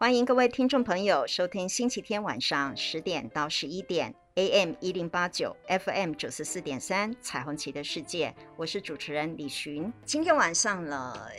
欢迎各位听众朋友收听星期天晚上十点到十一点，AM 一零八九，FM 九十四点三，彩虹旗的世界，我是主持人李寻。今天晚上了，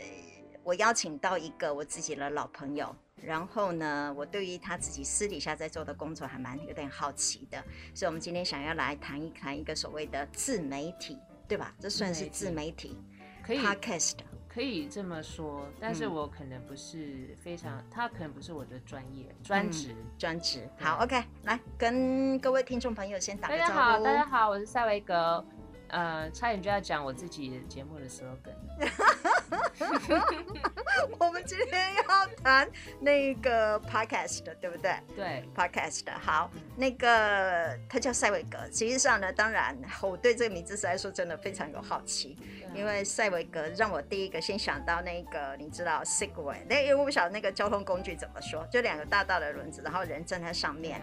我邀请到一个我自己的老朋友，然后呢，我对于他自己私底下在做的工作还蛮有点好奇的，所以我们今天想要来谈一谈一个所谓的自媒体，对吧？这算是自媒体，可以 Podcast。可以这么说，但是我可能不是非常，嗯、他可能不是我的专业专职专职。好，OK，来跟各位听众朋友先打个招呼。大家好，大家好，我是赛维格。呃，差点就要讲我自己节目的 slogan。我们今天要谈那个 podcast 对不对？对，podcast 好。那个他叫塞维格，实际上呢，当然我对这个名字实在说真的非常有好奇，因为塞维格让我第一个先想到那个你知道 Segway，那因为我不晓得那个交通工具怎么说，就两个大大的轮子，然后人站在上面。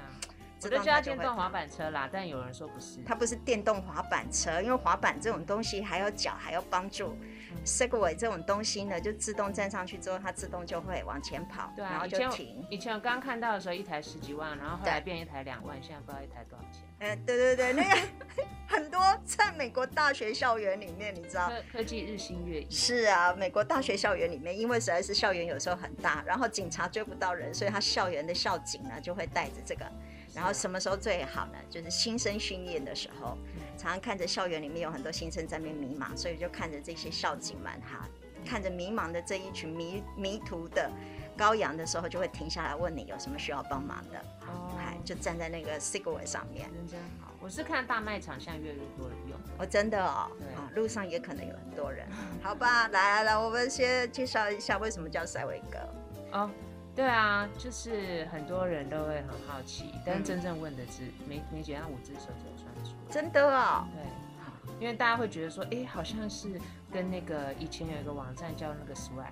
我就叫电动滑板车啦，但有人说不是，它不是电动滑板车，因为滑板这种东西还要脚，还要帮助。Segway 这种东西呢，就自动站上去之后，它自动就会往前跑，对啊，然后就停。以前我刚看到的时候，一台十几万，然后后来变一台两万，现在不知道一台多少钱。呃，对对对，那个 很多在美国大学校园里面，你知道，科科技日新月异。是啊，美国大学校园里面，因为实在是校园有时候很大，然后警察追不到人，所以他校园的校警呢就会带着这个。然后什么时候最好呢？就是新生训练的时候，常常看着校园里面有很多新生在那边迷茫，所以就看着这些校警们哈，看着迷茫的这一群迷迷途的羔羊的时候，就会停下来问你有什么需要帮忙的。哦，就站在那个 s i g w a y 上面。真好，我是看大卖场，现在越来越多人用。哦，真的哦。啊，路上也可能有很多人。好吧，来来来，我们先介绍一下为什么叫赛维格。哦。对啊，就是很多人都会很好奇，但真正问的是没没几样五只手就算出。真的啊、哦？对，因为大家会觉得说，哎，好像是跟那个以前有一个网站叫那个 Swag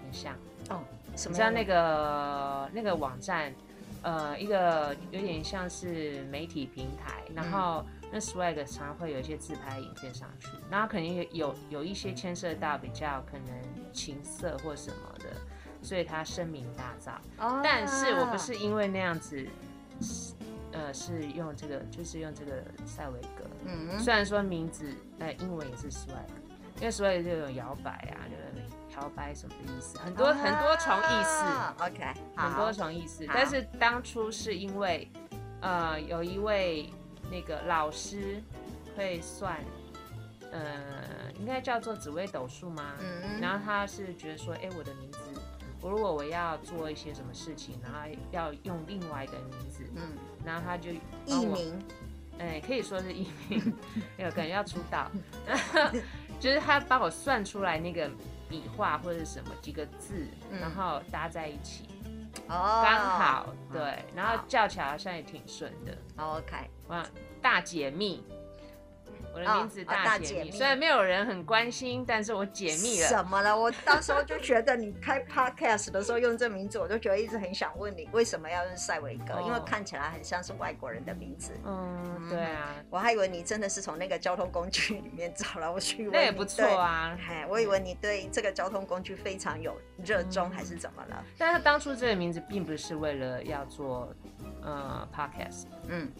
很像哦。什么叫那个那个网站？呃，一个有点像是媒体平台，然后那 Swag 常常会有一些自拍影片上去，然后肯定有有一些牵涉到比较可能情色或什么的。所以他声名大噪，oh. 但是我不是因为那样子，呃，是用这个，就是用这个赛维格。嗯、mm -hmm. 虽然说名字，呃，英文也是 swag，因为 swag 就有摇摆啊，就是摇摆什么的意思，很多、oh. 很多重意思。OK，很多重意思。但是当初是因为，呃，有一位那个老师会算，呃，应该叫做紫微斗数吗？嗯嗯。然后他是觉得说，哎，我的名字。我如果我要做一些什么事情，然后要用另外的名字，嗯，然后他就艺名，哎，可以说是艺名，有可能要出道，就是他帮我算出来那个笔画或者什么几个字，嗯，然后搭在一起，哦，刚好对，然后叫起来好像也挺顺的。OK，哇，大解密。我的名字大解密，虽然没有人很关心，但是我解密了。什么了？我当时候就觉得你开 podcast 的时候用这名字，我就觉得一直很想问你为什么要用赛维格，因为看起来很像是外国人的名字。嗯，对啊，我还以为你真的是从那个交通工具里面找了我去问。那也不错啊，嗨，我以为你对这个交通工具非常有热衷，还是怎么了？但是当初这个名字并不是为了要做呃 podcast，嗯。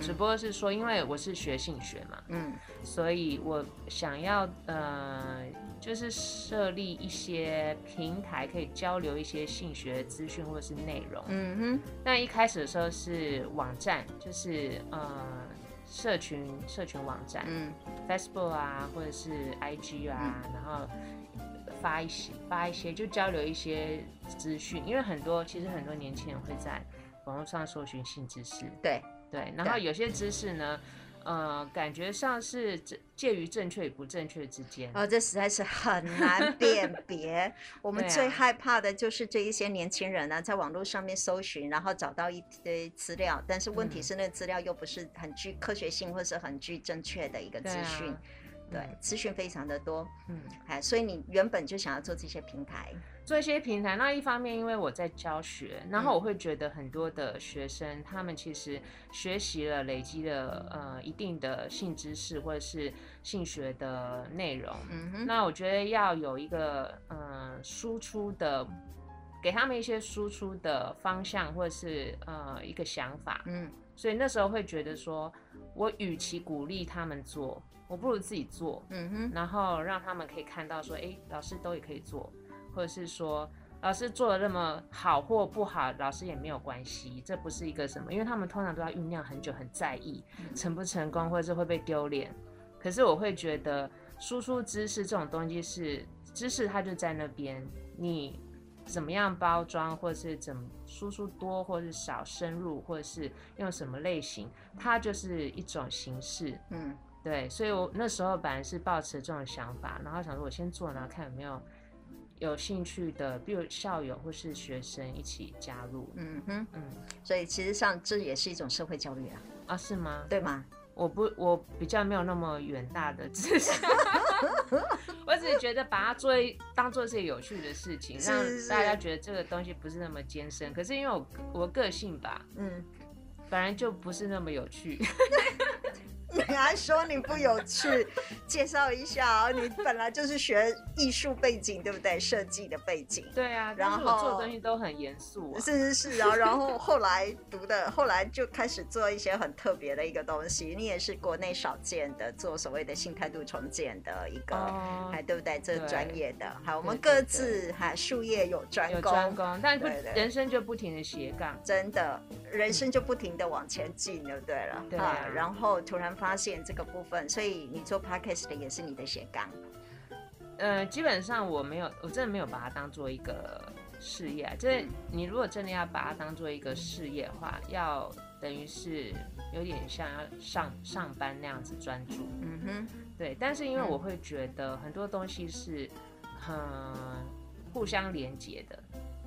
只不过是说，因为我是学性学嘛，嗯，所以我想要呃，就是设立一些平台，可以交流一些性学资讯或者是内容，嗯哼。那一开始的时候是网站，就是呃，社群社群网站，嗯，Facebook 啊，或者是 IG 啊，嗯，然后发一些发一些，就交流一些资讯，因为很多其实很多年轻人会在网络上搜寻性知识，对。对，然后有些知识呢，呃，感觉上是介于正确与不正确之间。哦，这实在是很难辨 别。我们最害怕的就是这一些年轻人呢，在网络上面搜寻，然后找到一堆资料，但是问题是那资料又不是很具科学性，或是很具正确的一个资讯。对，资讯非常的多。嗯，哎，所以你原本就想要做这些平台。做一些平台，那一方面因为我在教学，然后我会觉得很多的学生，他们其实学习了、累积了呃一定的性知识或者是性学的内容。嗯哼。那我觉得要有一个呃输出的给他们一些输出的方向，或者是呃一个想法，嗯，所以那时候会觉得说，我与其鼓励他们做，我不如自己做，嗯哼，然后让他们可以看到说，哎，老师都也可以做，或者是说老师做的那么好或不好，老师也没有关系，这不是一个什么，因为他们通常都要酝酿很久，很在意成不成功，或者是会被丢脸。可是我会觉得输出知识这种东西是知识，它就在那边，你。怎么样包装，或者是怎么输出多或是少，深入或者是用什么类型，它就是一种形式。嗯，对，所以我那时候本来是抱持这种想法，然后想说我先做，然后看有没有有兴趣的，比如校友或是学生一起加入。嗯哼，嗯，所以其实上这也是一种社会教育啊。啊，是吗？对吗？我不，我比较没有那么远大的志向，我只是觉得把它做一当做是有趣的事情，让大家觉得这个东西不是那么艰深。可是因为我我个性吧，嗯，本来就不是那么有趣。你还说你不有趣？介绍一下哦，你本来就是学艺术背景，对不对？设计的背景。对啊，然后做东西都很严肃啊。是是是啊，然后后来读的，后来就开始做一些很特别的一个东西。你也是国内少见的做所谓的新态度重建的一个，还、哦、对不对？这个专业的。好，我们各自还术业有专攻，有专攻，但是人生就不停的斜杠，真的，人生就不停的往前进，就对了。对啊，然后突然发现这个部分，所以你做 podcast 的也是你的斜杠。呃，基本上我没有，我真的没有把它当做一个事业啊。就是你如果真的要把它当做一个事业的话，要等于是有点像要上上班那样子专注。嗯哼，对。但是因为我会觉得很多东西是很互相连接的，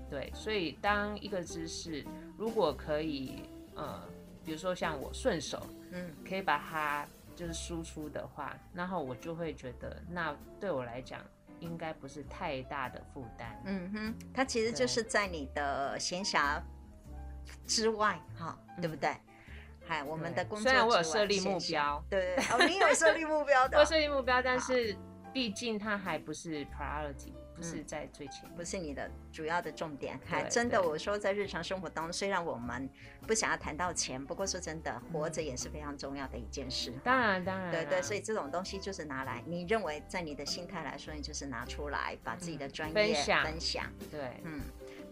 对。所以当一个知识如果可以，呃，比如说像我顺手。嗯，可以把它就是输出的话，然后我就会觉得，那对我来讲应该不是太大的负担。嗯哼，它其实就是在你的闲暇之外，哈，对不对？嗨，我们的工作虽然我有设立目标，对对，哦，你有设立目标的，我设立目标，但是毕竟它还不是 priority。不是在最前，不是你的主要的重点。还真的，我说在日常生活当中，虽然我们不想要谈到钱，不过说真的，活着也是非常重要的一件事。当然，当然，对对，所以这种东西就是拿来，你认为在你的心态来说，你就是拿出来把自己的专业分享。分享，对，嗯。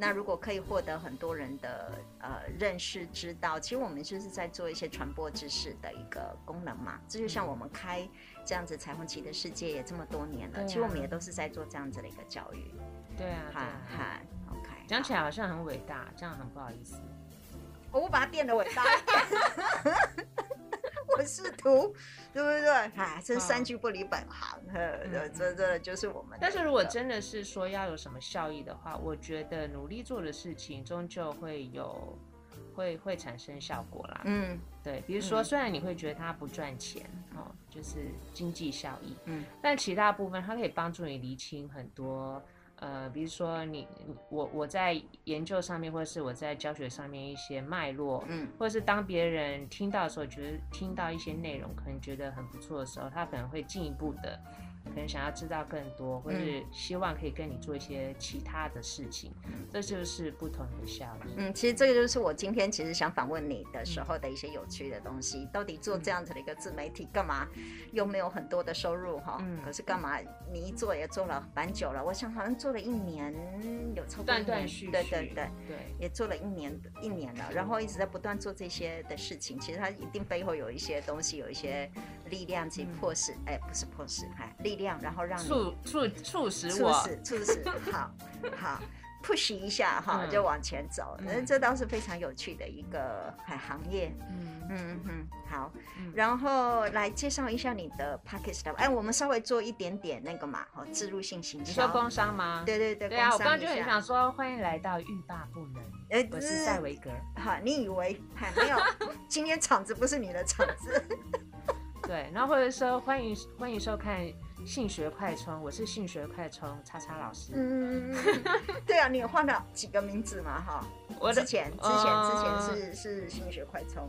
那如果可以获得很多人的呃认识、知道，其实我们就是在做一些传播知识的一个功能嘛。这就像我们开这样子彩虹旗的世界也这么多年了，啊、其实我们也都是在做这样子的一个教育。对啊，哈哈，OK。讲起来好像很伟大，这样很不好意思。我把它变得伟大一点。我试图，对不对？哎，真三句不离本行，这这这就是我们。但是如果真的是说要有什么效益的话，我觉得努力做的事情终究会有，会会产生效果啦。嗯，对。比如说，虽然你会觉得它不赚钱，哦，就是经济效益，嗯，但其他部分它可以帮助你厘清很多。呃，比如说你我我在研究上面，或者是我在教学上面一些脉络，嗯，或者是当别人听到的时候，觉得听到一些内容，可能觉得很不错的时候，他可能会进一步的。可能想要知道更多，或是希望可以跟你做一些其他的事情，嗯、这就是不同的效益。嗯，其实这个就是我今天其实想访问你的时候的一些有趣的东西。嗯、到底做这样子的一个自媒体干嘛？又没有很多的收入哈，嗯、可是干嘛？你一做也做了蛮久了，我想好像做了一年，有超过断断续续，对对对对，也做了一年一年了，然后一直在不断做这些的事情。其实它一定背后有一些东西，有一些力量去迫使，哎、不是迫使，哎，力量，然后让你。促促促使我，促使促使，好好 push 一下哈，就往前走。嗯，这倒是非常有趣的一个行业。嗯嗯嗯，好。然后来介绍一下你的 podcast。哎，我们稍微做一点点那个嘛，哈，置入性行销。你说工商吗？对对对。对啊，我刚刚就很想说，欢迎来到欲罢不能。哎，我是戴维格。好，你以为还没有？今天场子不是你的场子。对，然后或者说欢迎欢迎收看。性学快充，我是性学快充叉叉老师。嗯，对啊，你有换了几个名字嘛？哈，我之前之前之前是是性学快充，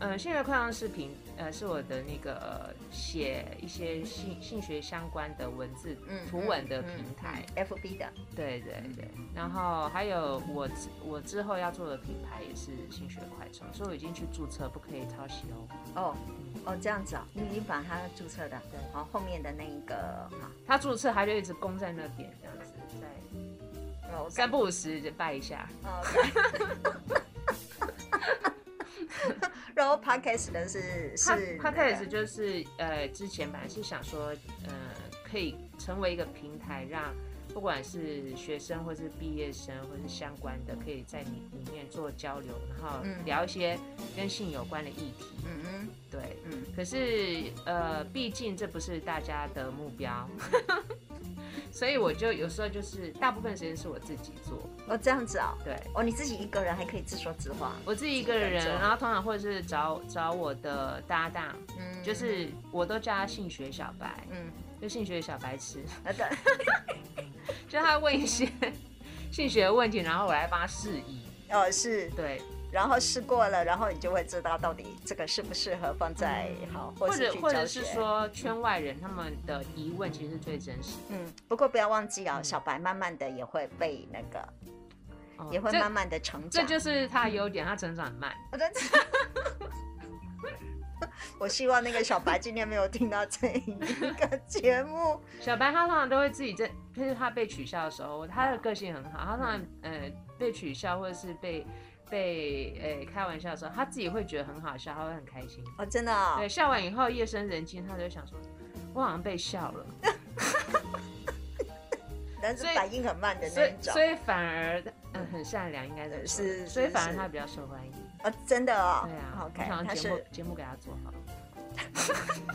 呃，性学快上视频，呃，是我的那个写一些性性学相关的文字、嗯、图文的平台、嗯嗯、，FB 的，对对对。然后还有我我之后要做的品牌也是性学快充，所以我已经去注册，不可以抄袭哦。哦、嗯、哦，这样子啊、哦，你已经把它注册的，对，好后后面的那一个，他注册他就一直供在那边，这样子，在，哦，三不五时就拜一下。哦 okay 然后 Podcast 的是是 Podcast 就是呃，之前本来是想说，呃，可以成为一个平台，让不管是学生或是毕业生或是相关的，可以在里里面做交流，然后聊一些跟性有关的议题。嗯。嗯，对，嗯。可是呃，毕竟这不是大家的目标。所以我就有时候就是大部分时间是我自己做。哦，这样子啊、哦，对哦，你自己一个人还可以自说自话，我自己一个人，然后通常或者是找找我的搭档，嗯，就是我都叫他性学小白，嗯，就性学小白痴，啊对，就他问一些 性学的问题，然后我来帮他释疑，哦是，对。然后试过了，然后你就会知道到底这个适不适合放在好，或者或者是说圈外人他们的疑问其实是最真实。嗯，不过不要忘记啊、哦，小白慢慢的也会被那个，哦、也会慢慢的成长。这，这就是他的优点，他成长很慢。我希望那个小白今天没有听到这一个节目。小白他通常都会自己在，就是他被取笑的时候，他的个性很好，他通常呃被取笑或者是被。被诶、欸、开玩笑的时候，他自己会觉得很好笑，他会很开心哦，真的、哦。对，笑完以后夜深人静，他就想说，我好像被笑了。但是反应很慢的那种，所以，所以反而嗯很善良，应该是是，所以反而他比较受欢迎哦，真的哦。对啊，OK，他节目节目给他做好。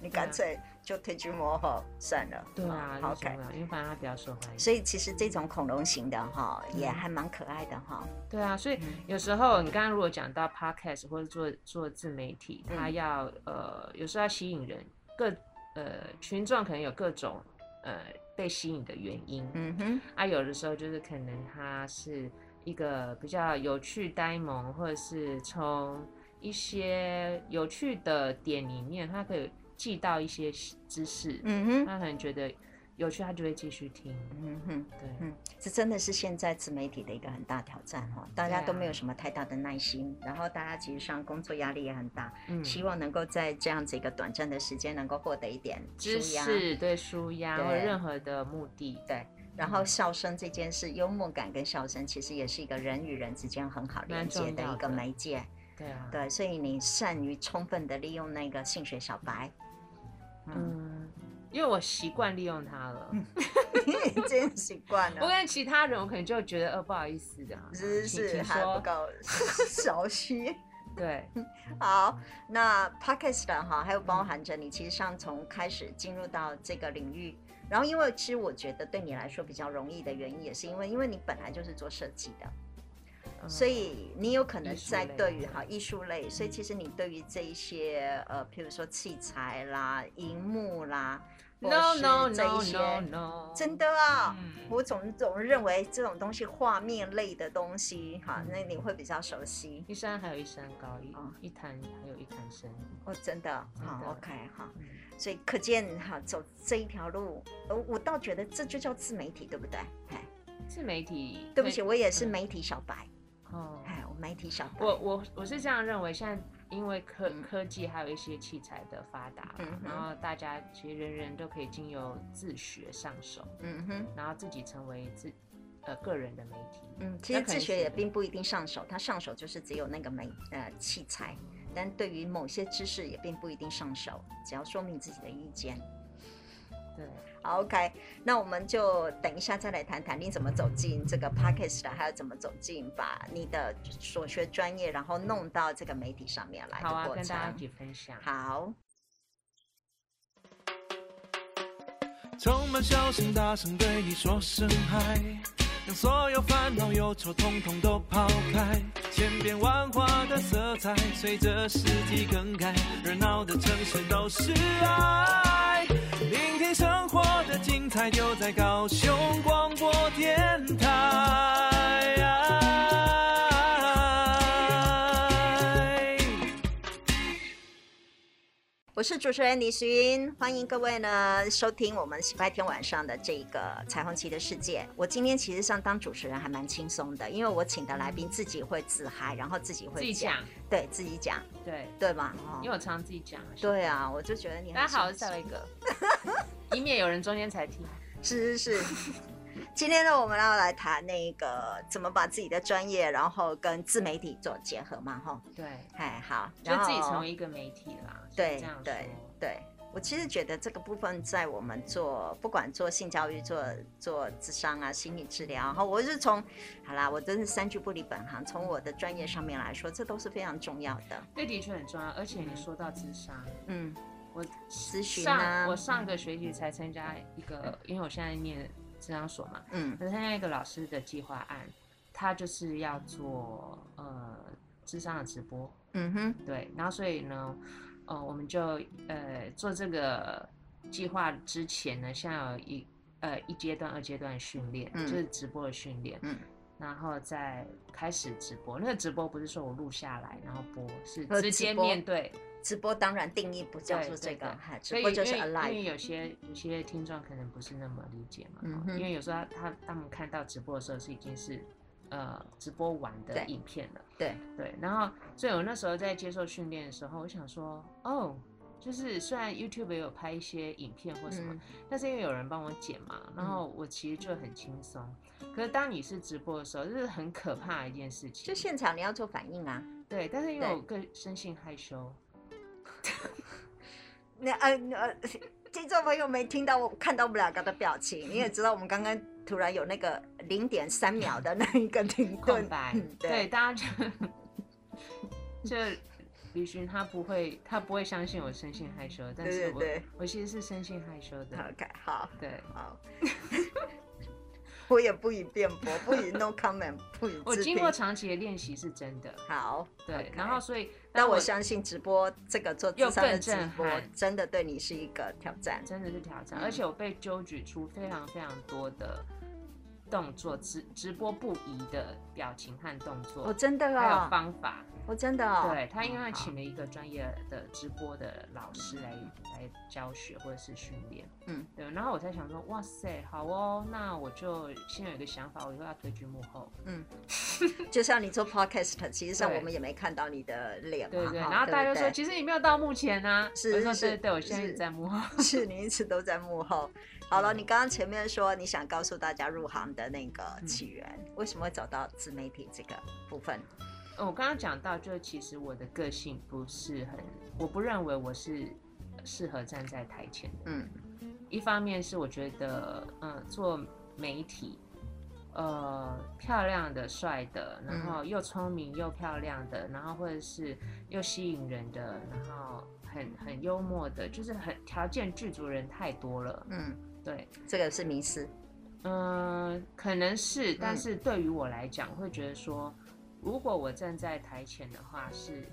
你干脆。就退居幕后算了，对啊，OK，因为反正他比较受欢迎，所以其实这种恐龙型的哈，也还蛮可爱的哈。对啊，所以有时候你刚刚如果讲到 Podcast 或者做做自媒体，他要呃有时候要吸引人，各呃群众可能有各种呃被吸引的原因，嗯哼，啊有的时候就是可能他是一个比较有趣呆萌，或者是从一些有趣的点里面，他可以。记到一些知识，嗯哼，他可能觉得有趣，他就会继续听，嗯哼，对，嗯，这真的是现在自媒体的一个很大挑战哈，大家都没有什么太大的耐心，啊、然后大家其实上工作压力也很大，嗯，希望能够在这样子一个短暂的时间能够获得一点知识，对，舒压或任何的目的，对，然后笑声这件事，幽默感跟笑声其实也是一个人与人之间很好连接的一个媒介，对啊，对，所以你善于充分的利用那个性学小白。嗯，因为我习惯利用它了，已经习惯了。我跟其他人，我可能就觉得，呃，不好意思的，只是还不够 熟悉。对，好，那 Podcast 哈，还有包含着你，其实上从开始进入到这个领域，然后因为其实我觉得对你来说比较容易的原因，也是因为因为你本来就是做设计的。所以你有可能在对于哈艺术类，所以其实你对于这一些呃，譬如说器材啦、荧幕啦，no, no, no, no, no. 真的啊，嗯、我总总认为这种东西画面类的东西哈，那你会比较熟悉。一山还有一山高，一一潭还有一潭深。哦，真的，好，OK 哈，所以可见哈走这一条路，我倒觉得这就叫自媒体，对不对？自媒体，对不起，我也是媒体小白。哦，哎，我媒体小白，我我我是这样认为。现在因为科、嗯、科技还有一些器材的发达，嗯、然后大家其实人人都可以经由自学上手，嗯哼，然后自己成为自呃个人的媒体。嗯，其实自学也并不一定上手，他上手就是只有那个媒呃器材，但对于某些知识也并不一定上手，只要说明自己的意见。对。好，OK，那我们就等一下再来谈谈你怎么走进这个 Podcast 的，还有怎么走进把你的所学专业，然后弄到这个媒体上面来的过程。好啊，跟大家一起分享。好。充满笑声，大声对你说声嗨，让所有烦恼忧愁统统都抛开，千变万化的色彩随着四季更改，热闹的城市都是爱。聆听生活的精彩，就在高雄广播电台。我是主持人李寻，欢迎各位呢收听我们礼拜天晚上的这个彩虹旗的世界。我今天其实上当主持人还蛮轻松的，因为我请的来宾自己会自嗨，然后自己会自己讲，对自己讲，对对吧？因为我常常自己讲。对啊，我就觉得你大家好，我是赛维格，以免有人中间才听。是 是是。今天呢，我们要来谈那个怎么把自己的专业，然后跟自媒体做结合嘛，哈。对，哎，好，就自己成为一个媒体啦。对，对，对。我其实觉得这个部分在我们做，不管做性教育、做做智商啊、心理治疗，然后我是从，好啦，我真是三句不离本行。从我的专业上面来说，这都是非常重要的。对，的确很重要。而且你说到智商，嗯，我咨询啊，我上个学期才参加一个，因为我现在念。咨商所嘛，嗯，我参加一个老师的计划案，他就是要做呃智商的直播，嗯哼，对，然后所以呢，呃，我们就呃做这个计划之前呢，先有一呃一阶段、二阶段训练，嗯、就是直播的训练，嗯，然后再开始直播。那个直播不是说我录下来然后播，是直接面对。直播当然定义不叫做这个，直播就是 alive。因为有些有些听众可能不是那么理解嘛，嗯、因为有时候他他们看到直播的时候是已经是呃直播完的影片了，对对。然后所以我那时候在接受训练的时候，我想说哦，就是虽然 YouTube 也有拍一些影片或什么，嗯、但是因为有人帮我剪嘛，然后我其实就很轻松。嗯、可是当你是直播的时候，就是很可怕的一件事情，就现场你要做反应啊。对，但是因为我个生性害羞。那呃呃，听众朋友没听到我看到我们两个的表情，你也知道我们刚刚突然有那个零点三秒的那一个停顿。白，对，对，大家就就李寻他不会他不会相信我生性害羞，但是我对我其实是生性害羞的。OK，好，对，好。我也不予辩驳，不予 no comment，不予。我经过长期的练习是真的。好，对.然后所以，但我相信直播这个做咨商的直播，真的对你是一个挑战，真的是挑战，嗯、而且我被揪举出非常非常多的动作，直直播不宜的表情和动作，我、哦、真的哦，还有方法。我、oh, 真的、哦，对他，因为请了一个专业的直播的老师来、嗯、来教学或者是训练，嗯，对，然后我才想说，哇塞，好哦，那我就先有一个想法，我以后要推居幕后，嗯，就像你做 podcast，其实上我们也没看到你的脸嘛，对对，然后大家就说，其实你没有到幕前啊，是是是，对，我现在一直在幕后，是你一直都在幕后。好了，你刚刚前面说你想告诉大家入行的那个起源，嗯、为什么会走到自媒体这个部分？我刚刚讲到，就其实我的个性不是很，我不认为我是适合站在台前的。嗯，一方面是我觉得，嗯，做媒体，呃，漂亮的、帅的，然后又聪明又漂亮的，然后或者是又吸引人的，然后很很幽默的，就是很条件具足人太多了。嗯，对，这个是迷失。嗯，可能是，但是对于我来讲，会觉得说。如果我站在台前的话，是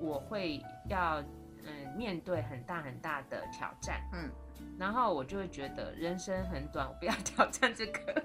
我会要嗯面对很大很大的挑战，嗯，然后我就会觉得人生很短，我不要 挑战这个。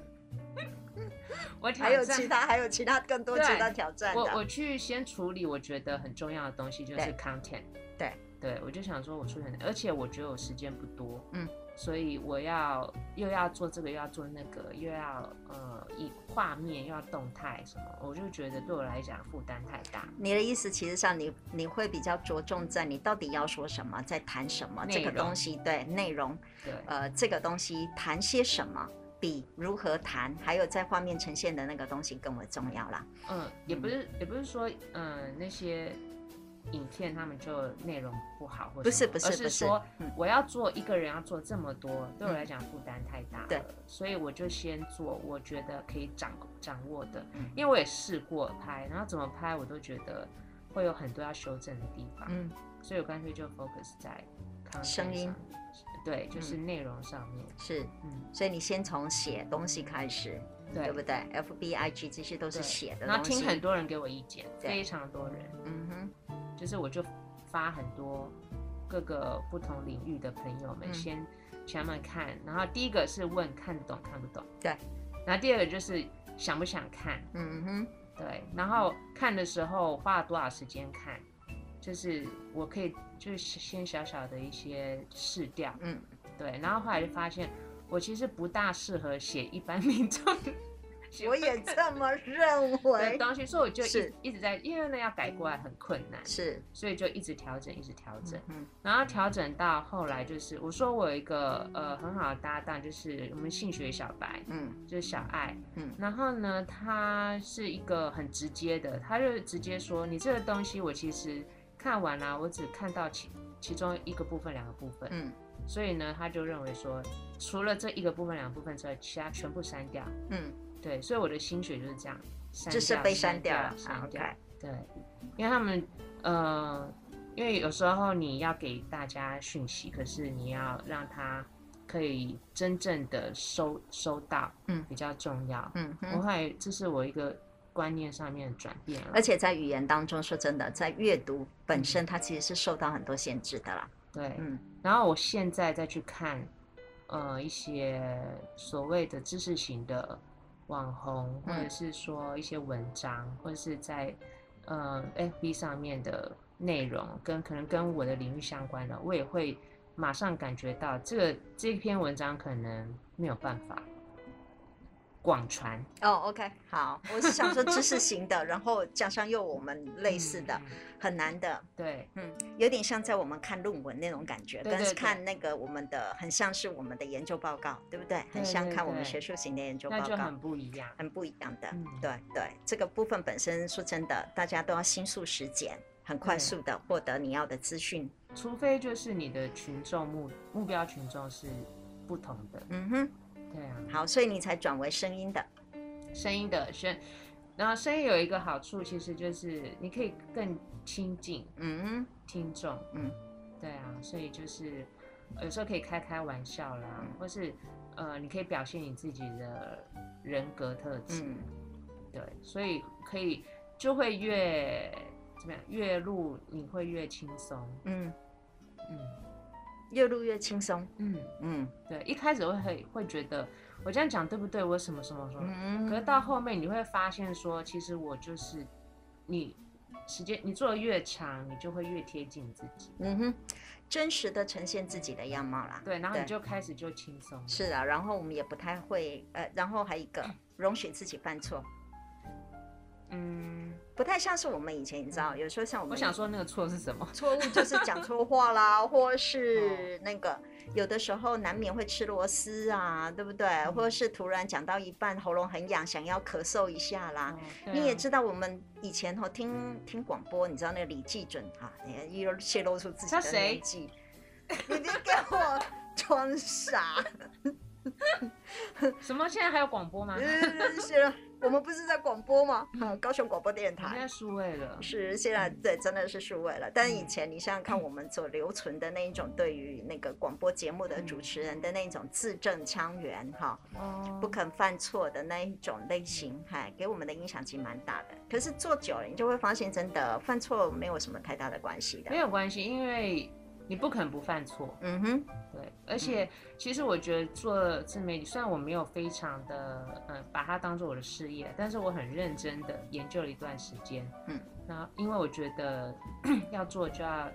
我挑战还有其他，还有其他更多其他挑战。我我去先处理我觉得很重要的东西，就是 content。对对，我就想说我出现，而且我觉得我时间不多，嗯。所以我要又要做这个，又要做那个，又要呃以画面又要动态什么，我就觉得对我来讲负担太大。你的意思其实上你你会比较着重在你到底要说什么，在谈什么这个东西，对内容，对呃这个东西谈些什么，比如何谈，还有在画面呈现的那个东西更为重要啦。嗯，也不是也不是说嗯那些。影片他们就内容不好，或者不是不是，而是说我要做一个人要做这么多，对我来讲负担太大了，所以我就先做我觉得可以掌掌握的，因为我也试过拍，然后怎么拍我都觉得会有很多要修正的地方，嗯，所以我干脆就 focus 在声音，对，就是内容上面是，嗯，所以你先从写东西开始，对不对？F B I G 这些都是写的，然后听很多人给我意见，非常多人，嗯哼。就是我就发很多各个不同领域的朋友们先请他们看，然后第一个是问看得懂看不懂，对，然后第二个就是想不想看，嗯哼，对，然后看的时候花了多少时间看，就是我可以就是先小小的一些试调，嗯，对，然后后来就发现我其实不大适合写一般 民众。我也这么 认为。东西，所以我就一一直在，因为呢要改过来很困难，是，所以就一直调整，一直调整，嗯，然后调整到后来就是，我说我有一个呃很好的搭档，就是我们性学小白，嗯，就是小爱，嗯，然后呢，他是一个很直接的，他就直接说，你这个东西我其实看完了，我只看到其其中一个部分，两个部分，嗯，所以呢，他就认为说，除了这一个部分、两个部分之外，其他全部删掉，嗯。对，所以我的心血就是这样，就是被删掉了，删掉。Okay. 对，因为他们，呃，因为有时候你要给大家讯息，可是你要让他可以真正的收收到，嗯，比较重要。嗯，我会，这是我一个观念上面的转变了。而且在语言当中，说真的，在阅读本身，它其实是受到很多限制的啦。对，嗯。然后我现在再去看，呃，一些所谓的知识型的。网红，或者是说一些文章，嗯、或者是在呃 FB 上面的内容，跟可能跟我的领域相关的，我也会马上感觉到这个这篇文章可能没有办法。广传。哦、oh，OK，好，我是想说知识型的，然后加上又我们类似的，嗯、很难的，对，嗯，有点像在我们看论文那种感觉，对对对，跟看那个我们的很像是我们的研究报告，对不对？很像看我们学术型的研究报告，很不一样，很不一样的，嗯、对对，这个部分本身说真的，大家都要心速实践，很快速的获得你要的资讯，除非就是你的群众目目标群众是不同的，嗯哼，对啊，好，所以你才转为声音的。声音的声，然后声音有一个好处，其实就是你可以更亲近，嗯，听众，嗯，对啊，所以就是有时候可以开开玩笑啦，嗯、或是呃，你可以表现你自己的人格特质，嗯、对，所以可以就会越怎么样，越录你会越轻松，嗯。嗯，越录越轻松，嗯嗯，对，一开始会会会觉得。我这样讲对不对？我什么什么什么？嗯、可是到后面你会发现说，其实我就是你，时间你做的越长，你就会越贴近自己。嗯哼，真实的呈现自己的样貌啦。对，然后你就开始就轻松。是啊，然后我们也不太会，呃，然后还有一个 容许自己犯错。嗯，不太像是我们以前，你知道，有时候像我们，我想说那个错是什么？错误就是讲错话啦，或是那个。有的时候难免会吃螺丝啊，对不对？嗯、或者是突然讲到一半喉咙很痒，想要咳嗽一下啦。哦啊、你也知道，我们以前哈听听广播，你知道那个李济准哈，你又泄露出自己的年纪，你别给我装傻。什么？现在还有广播吗？是 我们不是在广播吗？高雄广播电台。现在数位了。是现在对，真的是数位了。但是以前你想想看，我们所留存的那一种对于那个广播节目的主持人的那一种字正腔圆哈，不肯犯错的那一种类型，哈，给我们的影响其实蛮大的。可是做久了，你就会发现，真的犯错没有什么太大的关系的。没有关系，因为。你不可能不犯错，嗯哼，对，而且其实我觉得做自媒体，虽然我没有非常的，嗯，把它当做我的事业，但是我很认真的研究了一段时间，嗯，那因为我觉得 要做就要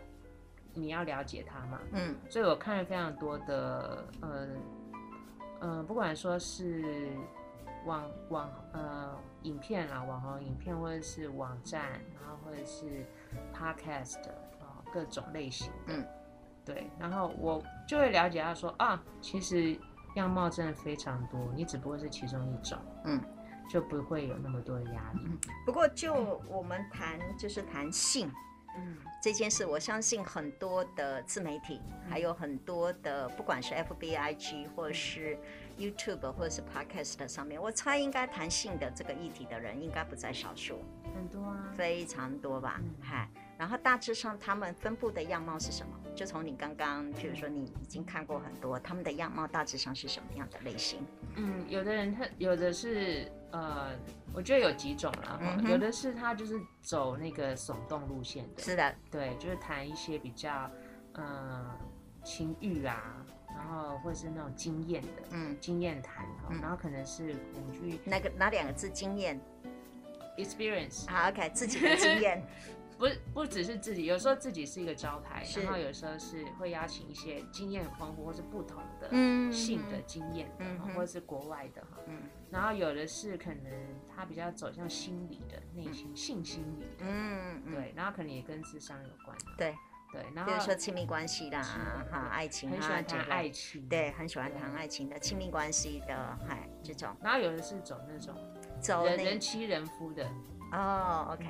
你要了解它嘛，嗯，所以我看了非常多的，呃，呃，不管说是网网呃影片啦，网红影片或者是网站，然后或者是 podcast 啊，各种类型的，嗯。对，然后我就会了解到说啊，其实样貌真的非常多，你只不过是其中一种，嗯，就不会有那么多的压力。嗯，不过就我们谈就是谈性，嗯，这件事，我相信很多的自媒体，还有很多的不管是 FBIG 或是 YouTube 或者是 Podcast 上面，我猜应该谈性的这个议题的人应该不在少数，很多啊，非常多吧，嗨。然后大致上他们分布的样貌是什么？就从你刚刚，譬如说你已经看过很多，他们的样貌大致上是什么样的类型？嗯，有的人他有的是呃，我觉得有几种啦，嗯、有的是他就是走那个耸动路线的，是的，对，就是谈一些比较呃情欲啊，然后或者是那种经验的，嗯，经验谈，嗯、然后可能是恐惧，那个哪两个字经验？experience，好，OK，自己的经验。不不只是自己，有时候自己是一个招牌，然后有时候是会邀请一些经验很丰富或是不同的性的经验的，嗯、或者是国外的哈。嗯。然后有的是可能他比较走向心理的内心、嗯、性心理的，嗯对，然后可能也跟智商有关。对对，然后比如说亲密关系啦，哈，爱情啊，很喜欢谈爱情，对，很喜欢谈爱情的亲密关系的，嗨，这种。然后有的是走那种走人人妻人夫的。哦，OK。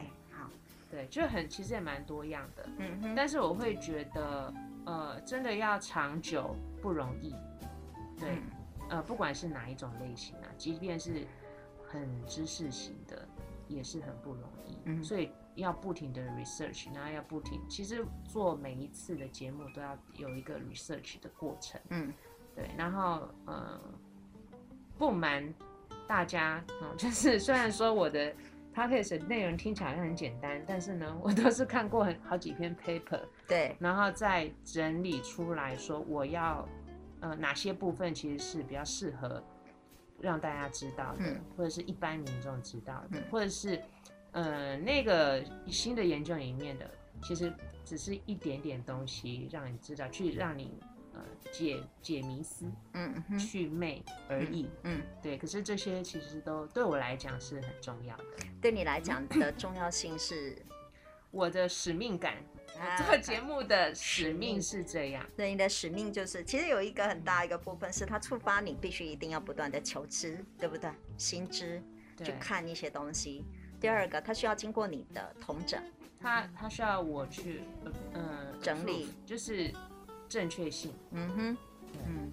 对，就很其实也蛮多样的，嗯哼，但是我会觉得，呃，真的要长久不容易，对，嗯、呃，不管是哪一种类型啊，即便是很知识型的，也是很不容易，嗯，所以要不停的 research，然后要不停，其实做每一次的节目都要有一个 research 的过程，嗯，对，然后呃，不瞒大家，嗯，就是虽然说我的。Podcast 内容听起来很简单，但是呢，我都是看过很好几篇 paper，对，然后再整理出来说我要，呃，哪些部分其实是比较适合让大家知道的，嗯、或者是一般民众知道的，嗯、或者是，呃，那个新的研究里面的，其实只是一点点东西让你知道，去让你。呃，解解迷思，嗯，祛魅而已，嗯，嗯对。可是这些其实都对我来讲是很重要的。对你来讲的重要性是，我的使命感。啊、做节目的使命是这样。对，你的使命就是，其实有一个很大一个部分是它触发你必须一定要不断的求知，对不对？新知，对去看一些东西。第二个，它需要经过你的同整，它它需要我去，呃，整理，就是。正确性，嗯哼，嗯，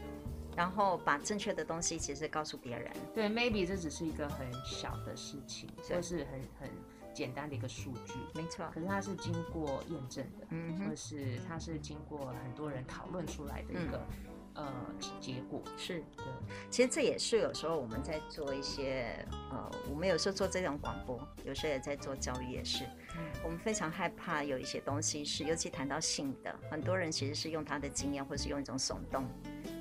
然后把正确的东西其实告诉别人，对，maybe 这只是一个很小的事情，这是很很简单的一个数据，没错，可是它是经过验证的，嗯哼，或是它是经过很多人讨论出来的一个。嗯呃，结果是的，其实这也是有时候我们在做一些呃，我们有时候做这种广播，有时候也在做教育，也是。嗯，我们非常害怕有一些东西是，尤其谈到性的，很多人其实是用他的经验，或是用一种耸动，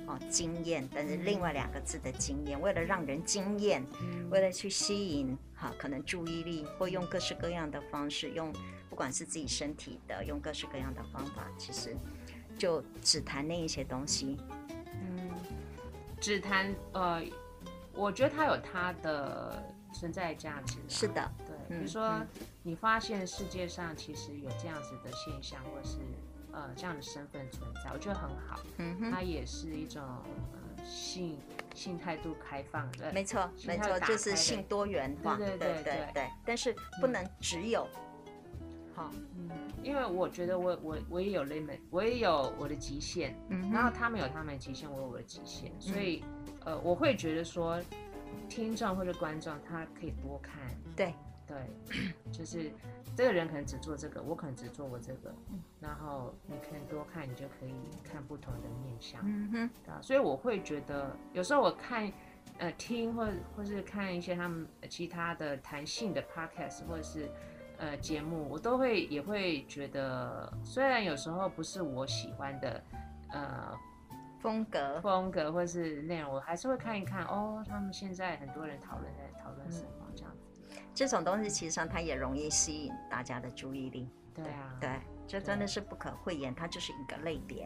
哦，经验，但是另外两个字的经验，为了让人惊艳，为了去吸引哈，可能注意力，或用各式各样的方式，用不管是自己身体的，用各式各样的方法，其实就只谈那一些东西。只谈呃，我觉得它有它的存在价值。是的，对。比如说，你发现世界上其实有这样子的现象，或是呃这样的身份存在，我觉得很好。嗯哼，它也是一种呃性性态度开放的。没错，没错，就是性多元化。对对对对。但是不能只有。好，嗯，因为我觉得我我我也有 limit，我也有我的极限，嗯哼，然后他们有他们的极限，我有我的极限，嗯、所以呃，我会觉得说，听众或者观众他可以多看，对。对，就是这个人可能只做这个，我可能只做我这个，嗯、然后你可以多看，你就可以看不同的面相，嗯哼，啊，所以我会觉得有时候我看呃听或或是看一些他们其他的弹性的 podcast 或者是。呃，节目我都会也会觉得，虽然有时候不是我喜欢的，呃，风格风格或是内容，我还是会看一看哦。他们现在很多人讨论在讨论什么这样子，这种东西其实上它也容易吸引大家的注意力。对啊，对，这真的是不可讳言，它就是一个类别。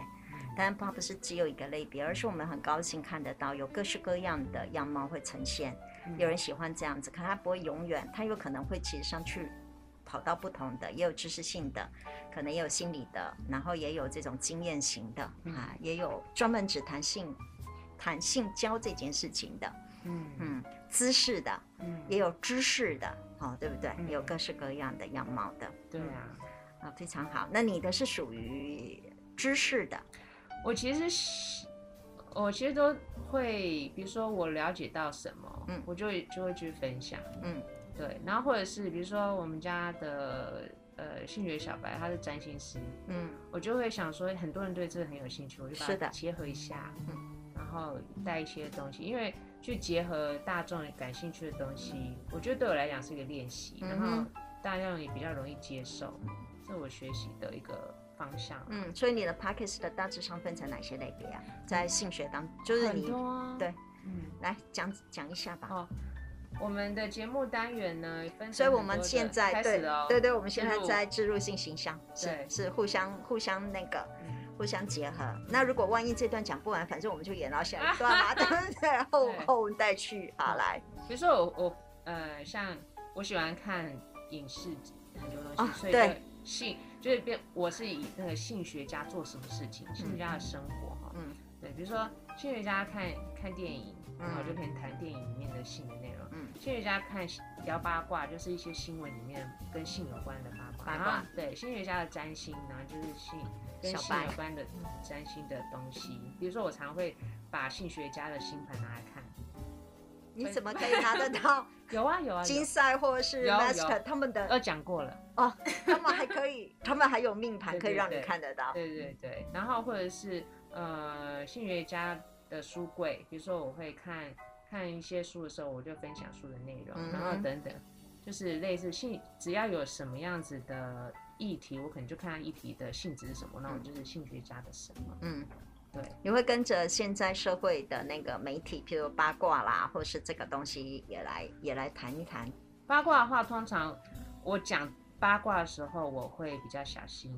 当然，它不是只有一个类别，而是我们很高兴看得到有各式各样的样貌会呈现。有人喜欢这样子，可他不会永远，他有可能会其实上去。跑到不同的，也有知识性的，可能也有心理的，然后也有这种经验型的啊，也有专门只谈性、谈性交这件事情的，嗯嗯，姿势的，嗯，也有知识的，哦，对不对？也有各式各样的样貌的，对啊，啊，非常好。那你的是属于知识的，我其实我其实都会，比如说我了解到什么，嗯，我就会就会去分享，嗯。对，然后或者是比如说我们家的呃性觉小白，他是占星师，嗯，我就会想说很多人对这个很有兴趣，我就把它结合一下，嗯，然后带一些东西，因为去结合大众感兴趣的东西，我觉得对我来讲是一个练习，然后大众也比较容易接受，是我学习的一个方向。嗯，所以你的 Podcast 的大致上分成哪些类别啊？在性学当，就是你很多啊，对，嗯，来讲讲一下吧。我们的节目单元呢，分所以我们现在对对对，我们现在在植入性形象，是是互相互相那个互相结合。那如果万一这段讲不完，反正我们就演到下一段嘛，对不对？后后再去好来。比如说我我呃，像我喜欢看影视很多东西，所以对性就是变，我是以那个性学家做什么事情，性学家的生活哈，嗯，对，比如说性学家看看电影。然后就可以谈电影里面的性的内容。嗯，性学家看聊八卦，就是一些新闻里面跟性有关的八卦。八卦。对，性学家的占星，然后就是性跟性有关的占星的东西。比如说，我常会把性学家的星盘拿来看。你怎么 可以拿得到？有啊有啊，金赛或者是 master 他们的。呃，讲过了。哦，他们还可以，他们还有命盘可以让你看得到。对对对，然后或者是呃，性学家。的书柜，比如说我会看看一些书的时候，我就分享书的内容，嗯、然后等等，就是类似性，只要有什么样子的议题，我可能就看议题的性质是什么，那我就是性学家的什么。嗯，对，你会跟着现在社会的那个媒体，譬如八卦啦，或是这个东西也来也来谈一谈。八卦的话，通常我讲八卦的时候，我会比较小心。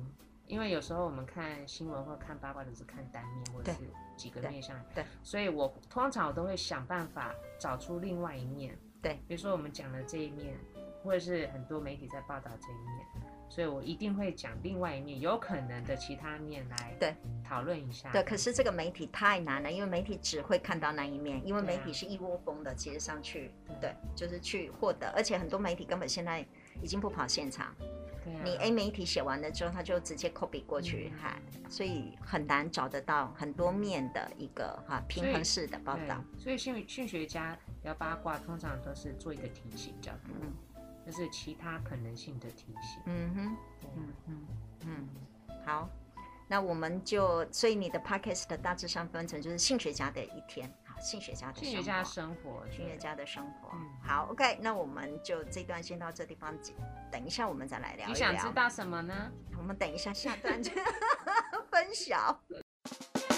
因为有时候我们看新闻或看八卦，都是看单面或者是几个面向，对，所以我通常我都会想办法找出另外一面，对，比如说我们讲的这一面，或者是很多媒体在报道这一面，所以我一定会讲另外一面有可能的其他面来对讨论一下。对，可是这个媒体太难了，因为媒体只会看到那一面，因为媒体是一窝蜂的，其实上去，对，就是去获得，而且很多媒体根本现在已经不跑现场。你 A 媒体写完了之后，他就直接 copy 过去，哈、嗯，所以很难找得到很多面的一个哈平衡式的报道。所以性性学家聊八卦，通常都是做一个提醒，叫嗯，就是其他可能性的提醒。嗯哼，嗯嗯嗯，好，那我们就所以你的 podcast 大致上分成就是性学家的一天。性学家的性学家生活，性学家的生活。嗯，好，OK，那我们就这段先到这地方，等一下我们再来聊一聊。你想知道什么呢？我们等一下下段就 分享。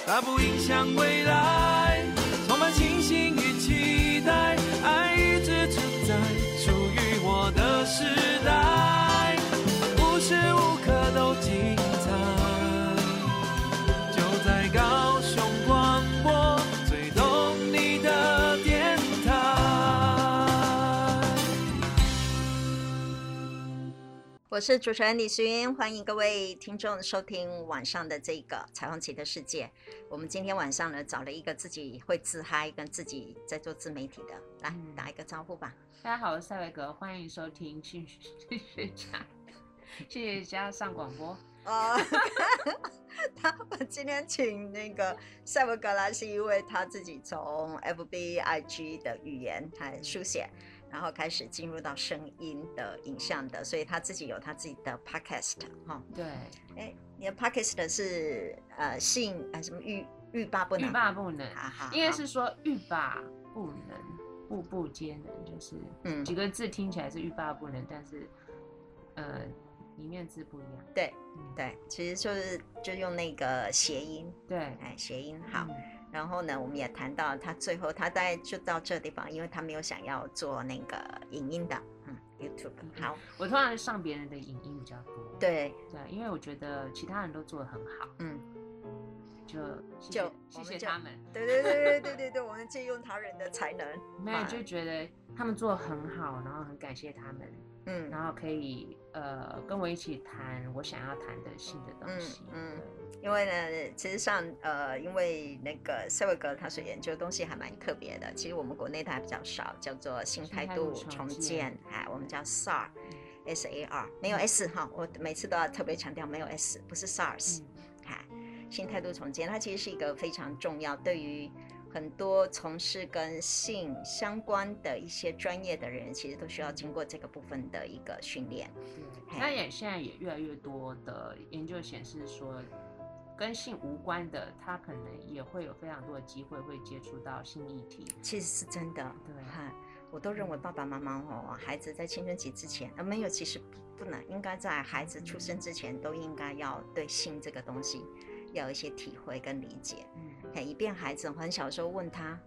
它不影响未来，我是主持人李寻，欢迎各位听众收听晚上的这个彩虹旗的世界。我们今天晚上呢，找了一个自己会自嗨、跟自己在做自媒体的，来打一个招呼吧。大家好，我是赛维格，欢迎收听性学家，谢谢家上广播。哦，他们今天请那个塞维格来，是因为他自己从 FB、IG 的语言还书写。然后开始进入到声音的影像的，所以他自己有他自己的 podcast 哈。对，哎，你的 podcast 是呃性呃什么欲欲罢不能？欲罢不能，哈哈，应该是说欲罢不能，步步皆能，就是嗯几个字听起来是欲罢不能，但是呃里面字不一样。对，嗯、对，其实就是就用那个谐音。对，哎，谐音好。嗯然后呢，我们也谈到他最后，他大概就到这地方，因为他没有想要做那个影音的，嗯，YouTube。好，我通常上别人的影音比较多。对对，因为我觉得其他人都做得很好，嗯，就就谢谢他们。对对对对对对对，我们借用他人的才能，没有就觉得他们做的很好，然后很感谢他们，嗯，然后可以呃跟我一起谈我想要谈的新的东西，嗯。嗯因为呢，其实上，呃，因为那个塞维格他所研究的东西还蛮特别的。其实我们国内的还比较少，叫做新态度重建，哎，我们叫 SAR，S A R，没有 S 哈，我每次都要特别强调没有 S，不是 SARS，哎，性态度重建，它其实是一个非常重要，对于很多从事跟性相关的一些专业的人，其实都需要经过这个部分的一个训练。那也现在也越来越多的研究显示说。跟性无关的，他可能也会有非常多的机会会接触到性议题。其实是真的，对，我都认为爸爸妈妈哦，孩子在青春期之前，呃，没有，其实不能，应该在孩子出生之前，都应该要对性这个东西要有一些体会跟理解，嗯，以便孩子很小的时候问他。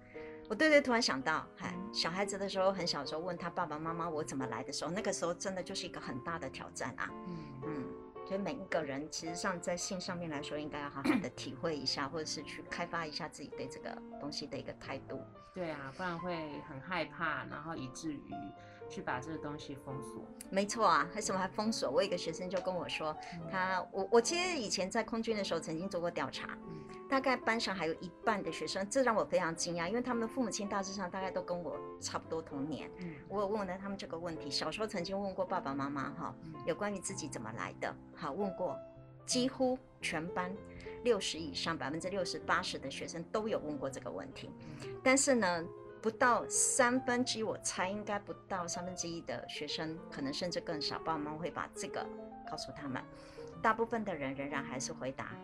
我对对，突然想到，哎，小孩子的时候很小的时候问他爸爸妈妈我怎么来的时候，那个时候真的就是一个很大的挑战啊。嗯嗯，所以每一个人其实上在性上面来说，应该要好好的 体会一下，或者是去开发一下自己对这个东西的一个态度。对啊，不然会很害怕，然后以至于。去把这个东西封锁，没错啊，为什么还封锁？我有一个学生就跟我说，他我我其实以前在空军的时候曾经做过调查，大概班上还有一半的学生，这让我非常惊讶，因为他们的父母亲大致上大概都跟我差不多同年。嗯我有问了他们这个问题，小时候曾经问过爸爸妈妈哈，有关于自己怎么来的，好问过，几乎全班六十以上百分之六十八十的学生都有问过这个问题，但是呢。不到三分之一，我猜应该不到三分之一的学生，可能甚至更少，爸爸妈妈会把这个告诉他们。大部分的人仍然还是回答，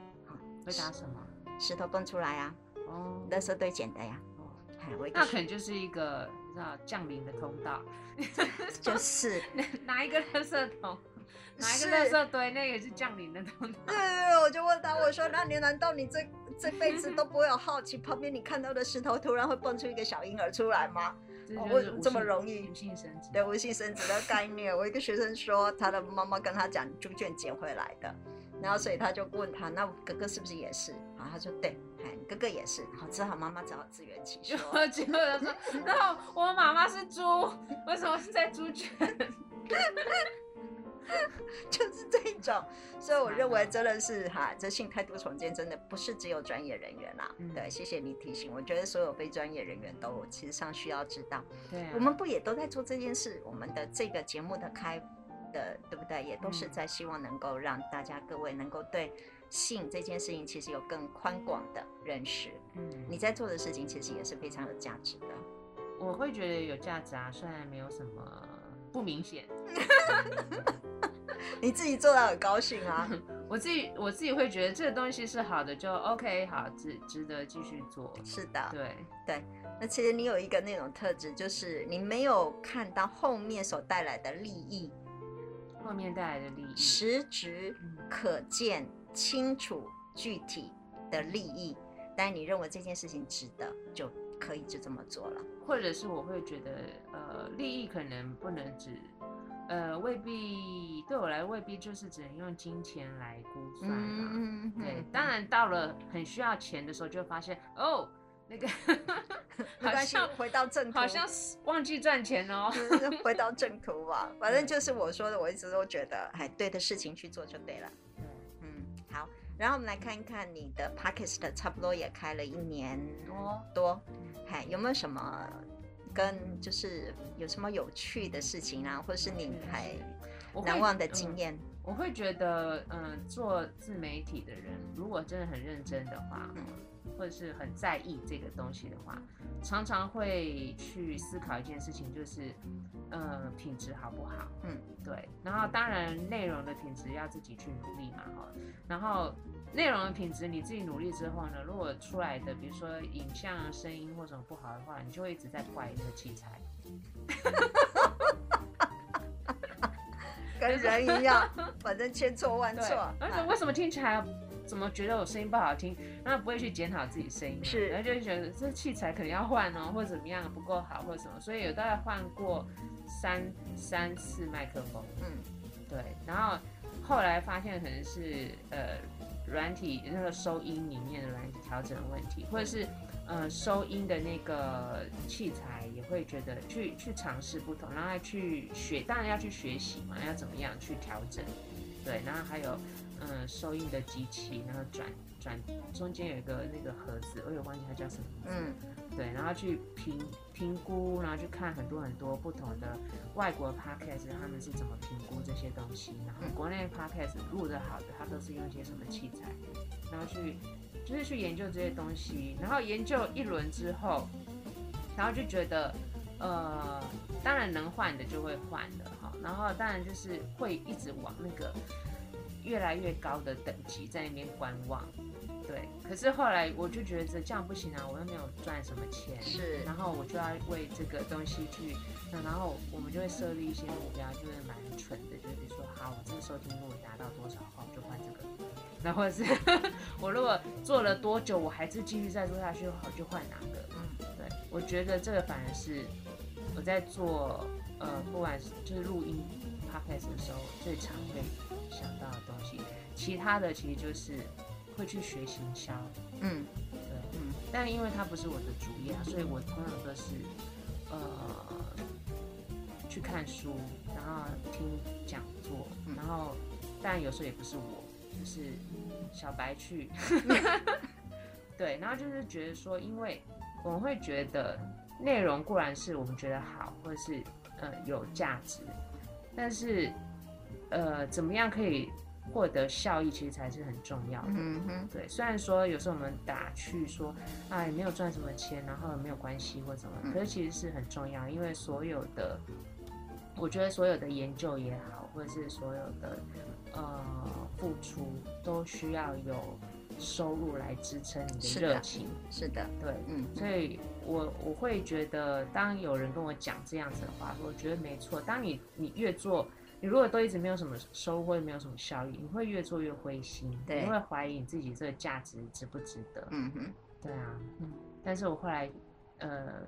回答什么？石头蹦出来啊，哦，垃圾堆捡的呀，哦，那可能就是一个你知道降临的通道，就是 拿一个垃圾桶。拿一个垃圾堆，那个也是降临的通道。对对对，我就问他，我说：“那你难道你这这辈子都不会有好奇，旁边你看到的石头突然会蹦出一个小婴儿出来吗？为什么这么容易？无性生殖，对无性生殖的概念。我一个学生说，他的妈妈跟他讲猪圈捡回来的，然后所以他就问他，那哥哥是不是也是？然后他说对，哥哥也是。好，只好妈妈只好自圆其说。结果他说，然后我妈妈是猪，为什么是在猪圈？就是这一种，所以我认为真的是哈，这性态度重建真的不是只有专业人员啦。嗯、对，谢谢你提醒，我觉得所有非专业人员都其实上需要知道。对、啊，我们不也都在做这件事？我们的这个节目的开的，对不对？也都是在希望能够让大家各位能够对性这件事情其实有更宽广的认识。嗯，你在做的事情其实也是非常有价值的。我会觉得有价值啊，虽然没有什么。不明显，你自己做的很高兴啊！我自己我自己会觉得这个东西是好的，就 OK，好，值值得继续做。是的，对对。那其实你有一个那种特质，就是你没有看到后面所带来的利益，后面带来的利益，实质可见、清楚、具体的利益，但你认为这件事情值得，就可以就这么做了。或者是我会觉得，呃，利益可能不能只，呃，未必对我来未必就是只能用金钱来估算嘛。嗯，对，当然到了很需要钱的时候，就会发现哦，那个 好像回到正途，好像忘记赚钱哦。回到正途吧，反正就是我说的，我一直都觉得，哎，对的事情去做就对了。嗯嗯，好，然后我们来看一看你的 Podcast，差不多也开了一年多多。嗨，有没有什么跟就是有什么有趣的事情啊，或者是你还难忘的经验？我会觉得，嗯，做自媒体的人，如果真的很认真的话，嗯，或者是很在意这个东西的话，常常会去思考一件事情，就是，呃，品质好不好？嗯，对。然后当然内容的品质要自己去努力嘛，哈。然后。内容的品质，你自己努力之后呢，如果出来的，比如说影像、声音或什么不好的话，你就会一直在怪那个器材，跟人一样，反正千错万错。而且为什么听起来怎么觉得我声音不好听？那不会去检讨自己声音，是，然后就会觉得这器材可能要换哦，或者怎么样不够好，或者什么，所以有大概换过三三次麦克风。嗯，对，然后后来发现可能是呃。软体那个收音里面的软体调整的问题，或者是呃收音的那个器材也会觉得去去尝试不同，然后去学，当然要去学习嘛，要怎么样去调整，对，然后还有嗯、呃、收音的机器，然后转转中间有一个那个盒子，我有忘记它叫什么名字，嗯，对，然后去评评估，然后去看很多很多不同的外国 podcast 他们是怎么评估这些东西，然后国内 podcast 录的好的，他都是用一些什么器材，然后去就是去研究这些东西，然后研究一轮之后，然后就觉得呃，当然能换的就会换的哈，然后当然就是会一直往那个越来越高的等级在那边观望。对，可是后来我就觉得这这样不行啊，我又没有赚什么钱，是，然后我就要为这个东西去，那然后我们就会设立一些目标，就是蛮蠢的，就是比如说，好，我这个收听率达到多少号就换这个，然后是 我如果做了多久，我还是继续再做下去，的话，我就换哪个，嗯，对。我觉得这个反而是我在做呃，不管是就是录音 podcast 的时候最常会想到的东西。其他的其实就是会去学行销，嗯，对，嗯，但因为它不是我的主业啊，所以我通常都是呃去看书，然后听讲座，然后当然有时候也不是我，就是小白去，对，然后就是觉得说，因为我们会觉得内容固然是我们觉得好，或者是呃有价值，但是呃怎么样可以获得效益其实才是很重要的。嗯哼，对。虽然说有时候我们打趣说，哎没有赚什么钱，然后也没有关系或什么，嗯、可是其实是很重要，因为所有的，我觉得所有的研究也好，或者是所有的呃付出，都需要有收入来支撑你的热情。是的，是的，对，嗯。所以我我会觉得，当有人跟我讲这样子的话，我觉得没错。当你你越做。你如果都一直没有什么收获，没有什么效益，你会越做越灰心，对，你会怀疑你自己这个价值值不值得。嗯哼，对啊，嗯。但是我后来，呃，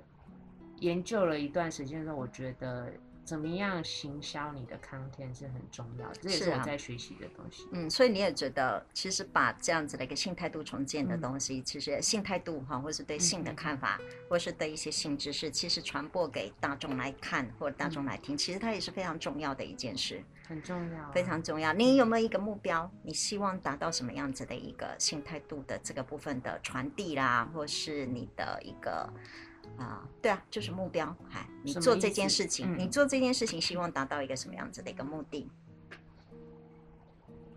研究了一段时间之后，我觉得。怎么样行销你的 content 是很重要的，这也是我在学习的东西。嗯，所以你也觉得，其实把这样子的一个性态度重建的东西，嗯、其实性态度哈，或是对性的看法，嗯、或是对一些性知识，其实传播给大众来看或者大众来听，嗯、其实它也是非常重要的一件事。很重要，非常重要。你有没有一个目标？你希望达到什么样子的一个性态度的这个部分的传递啦，或是你的一个？啊，对啊，就是目标。嗨，你做这件事情，嗯、你做这件事情，希望达到一个什么样子的一个目的？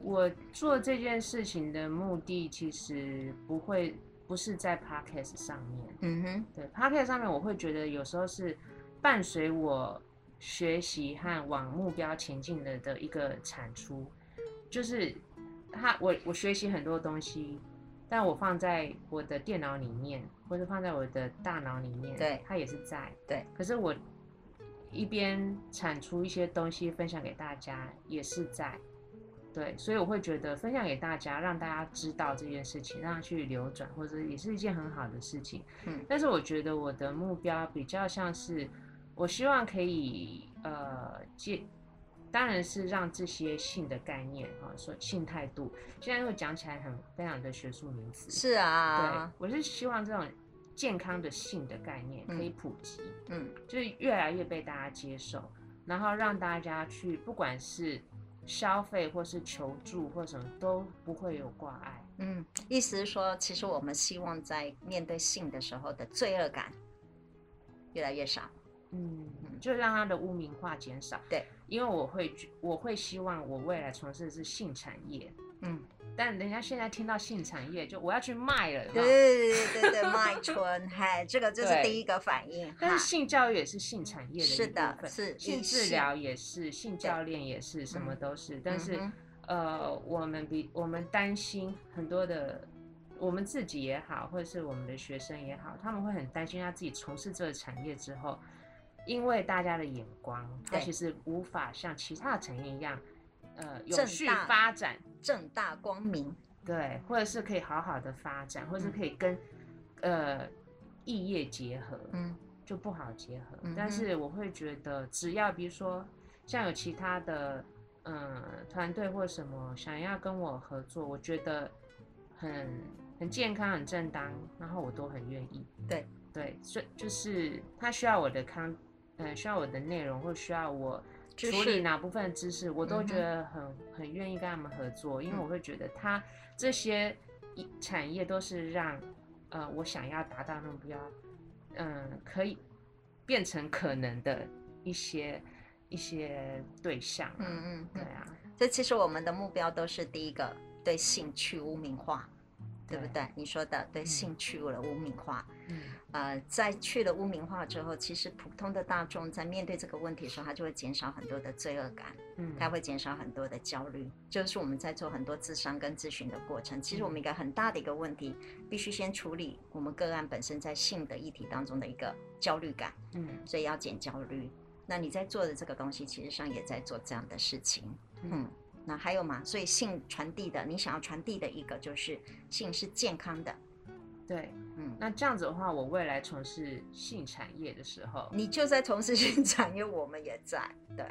我做这件事情的目的，其实不会不是在 Podcast 上面。嗯哼，对，Podcast 上面，我会觉得有时候是伴随我学习和往目标前进的的一个产出，就是他，我我学习很多东西。但我放在我的电脑里面，或者放在我的大脑里面，对，它也是在，对。可是我一边产出一些东西分享给大家，也是在，对。所以我会觉得分享给大家，让大家知道这件事情，让它去流转，或者也是一件很好的事情。嗯。但是我觉得我的目标比较像是，我希望可以呃借。当然是让这些性的概念哈，说性态度，现在又讲起来很非常的学术名词。是啊，对，我是希望这种健康的性的概念可以普及，嗯，嗯，就是越来越被大家接受，然后让大家去不管是消费或是求助或什么都不会有挂碍。嗯，意思是说，其实我们希望在面对性的时候的罪恶感越来越少。嗯，就让它的污名化减少。对，因为我会，我会希望我未来从事的是性产业。嗯，但人家现在听到性产业，就我要去卖了。对对对对，卖春，嗨，这个就是第一个反应。但是性教育也是性产业的一部分。是的，是性治疗也是，性教练也是，什么都是。但是，呃，我们比我们担心很多的，我们自己也好，或者是我们的学生也好，他们会很担心他自己从事这个产业之后。因为大家的眼光，它其实无法像其他的产业一样，呃，有序发展，正大光明，对，或者是可以好好的发展，或者是可以跟，呃，异业结合，嗯，就不好结合。嗯、但是我会觉得，只要比如说像有其他的，嗯、呃，团队或什么想要跟我合作，我觉得很很健康、很正当，然后我都很愿意。对对，所以就是他需要我的康。嗯，需要我的内容或需要我处理哪部分的知识，我都觉得很、嗯、很愿意跟他们合作，因为我会觉得他这些产业都是让呃我想要达到的目标，嗯，可以变成可能的一些一些对象。嗯嗯，对啊，这其实我们的目标都是第一个对性去污名化。对不对？你说的对，性去了污名化，嗯，呃，在去了污名化之后，其实普通的大众在面对这个问题的时候，他就会减少很多的罪恶感，嗯，他会减少很多的焦虑。就是我们在做很多智商跟咨询的过程，其实我们一个很大的一个问题，必须先处理我们个案本身在性的议题当中的一个焦虑感，嗯，所以要减焦虑。那你在做的这个东西，其实上也在做这样的事情，嗯。那还有嘛？所以性传递的，你想要传递的一个就是性是健康的，对，嗯，那这样子的话，我未来从事性产业的时候，你就在从事性产业，我们也在，对。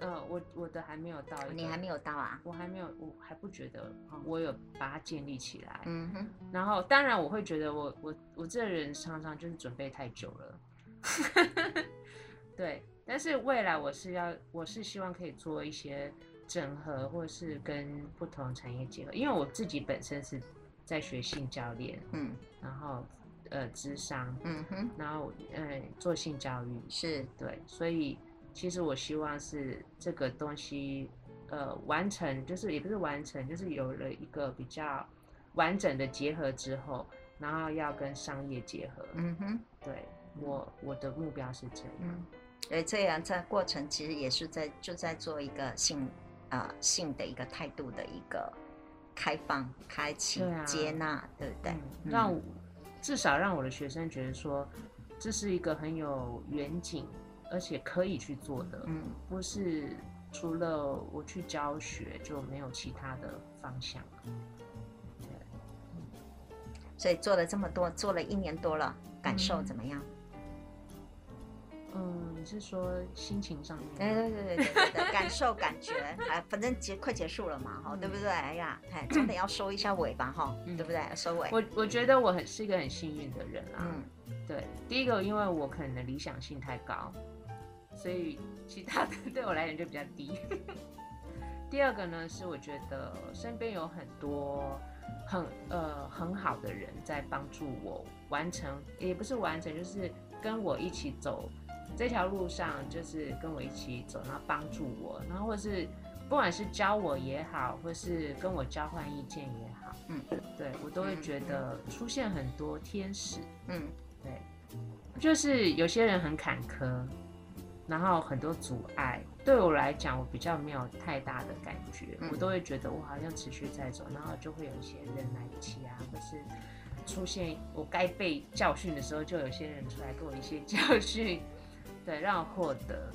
嗯、呃，我我的还没有到，你还没有到啊？我还没有，我还不觉得我有把它建立起来。嗯哼。然后，当然我会觉得我我我这人常常就是准备太久了。对，但是未来我是要，我是希望可以做一些整合，或者是跟不同产业结合。因为我自己本身是在学性教练，嗯，然后呃，智商，嗯哼，然后呃，做性教育，是对，所以。其实我希望是这个东西，呃，完成，就是也不是完成，就是有了一个比较完整的结合之后，然后要跟商业结合。嗯哼，对我我的目标是这样。嗯，对，这样在过程其实也是在就在做一个性呃性的一个态度的一个开放、开启、啊、接纳，对不对？嗯、让至少让我的学生觉得说，这是一个很有远景。而且可以去做的，嗯，不是除了我去教学就没有其他的方向。对，所以做了这么多，做了一年多了，感受怎么样？是说心情上面？对对对对对对，感受 感觉，哎，反正结快结束了嘛，哈，对不对？哎呀，哎，总得要收一下尾吧，哈，对不对？收尾。我我觉得我很是一个很幸运的人啊。嗯，对，第一个因为我可能理想性太高。所以其他的对我来讲就比较低。第二个呢，是我觉得身边有很多很呃很好的人在帮助我完成，也不是完成，就是跟我一起走这条路上，就是跟我一起走，然后帮助我，然后或是不管是教我也好，或是跟我交换意见也好，嗯，对我都会觉得出现很多天使，嗯，对，就是有些人很坎坷。然后很多阻碍，对我来讲，我比较没有太大的感觉，嗯、我都会觉得我好像持续在走，然后就会有一些人来一起啊，或是出现我该被教训的时候，就有些人出来给我一些 教训，对，让我获得，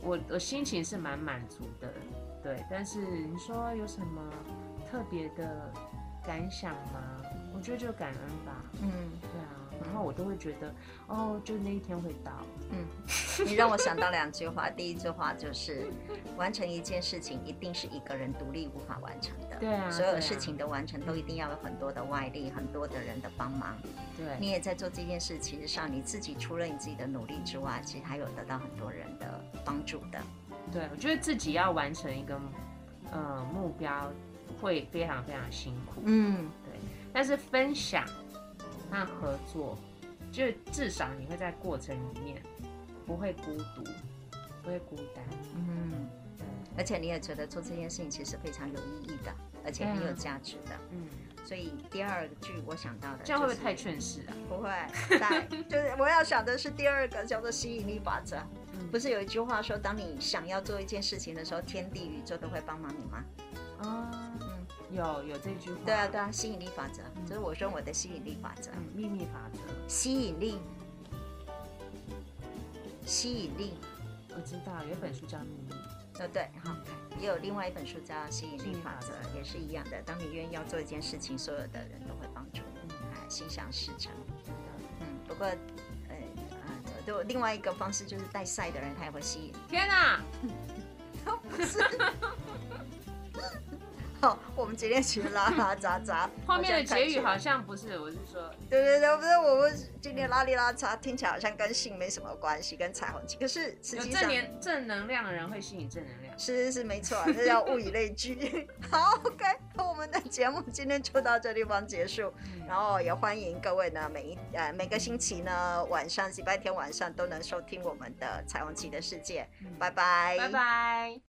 我我心情是蛮满足的，对。但是你说有什么特别的感想吗？我觉得就感恩吧，嗯，对啊。然后我都会觉得，哦，就那一天会到。嗯，你让我想到两句话。第一句话就是，完成一件事情一定是一个人独立无法完成的。对啊。所有事情的完成都一定要有很多的外力，很多的人的帮忙。对。你也在做这件事，其实上你自己除了你自己的努力之外，其实还有得到很多人的帮助的。对，我觉得自己要完成一个呃目标，会非常非常辛苦。嗯，对。但是分享。那合作，就至少你会在过程里面不会孤独，不会孤单。嗯，而且你也觉得做这件事情其实非常有意义的，而且很有价值的。嗯，所以第二句我想到的，这样会不会太劝世啊？不会，对，就是我要想的是第二个叫做吸引力法则。不是有一句话说，当你想要做一件事情的时候，天地宇宙都会帮忙你吗？啊。有有这句话，对啊对啊，吸引力法则，这、嗯、是我说我的吸引力法则，嗯、秘密法则，吸引力，吸引力，我知道有本书叫秘密，哦对，好，也有另外一本书叫吸引力法则，也是一样的。当你愿意要做一件事情，所有的人都会帮助你，哎，心想事成。嗯，不过，呃啊，就另外一个方式就是带赛的人，他也会吸引。天哪，不是。哦，我们今天其实拉拉杂杂，后 面的结语好像不是，我是说，对对对，不是我们今天拉里拉杂，听起来好像跟性没什么关系，跟彩虹旗，可是实际上有正正能量的人会吸引正能量，是是是没错，这叫物以类聚。好，OK，那我们的节目今天就到这地方结束，嗯、然后也欢迎各位呢，每一呃每个星期呢晚上，礼拜天晚上都能收听我们的彩虹旗的世界，嗯、拜拜，拜拜。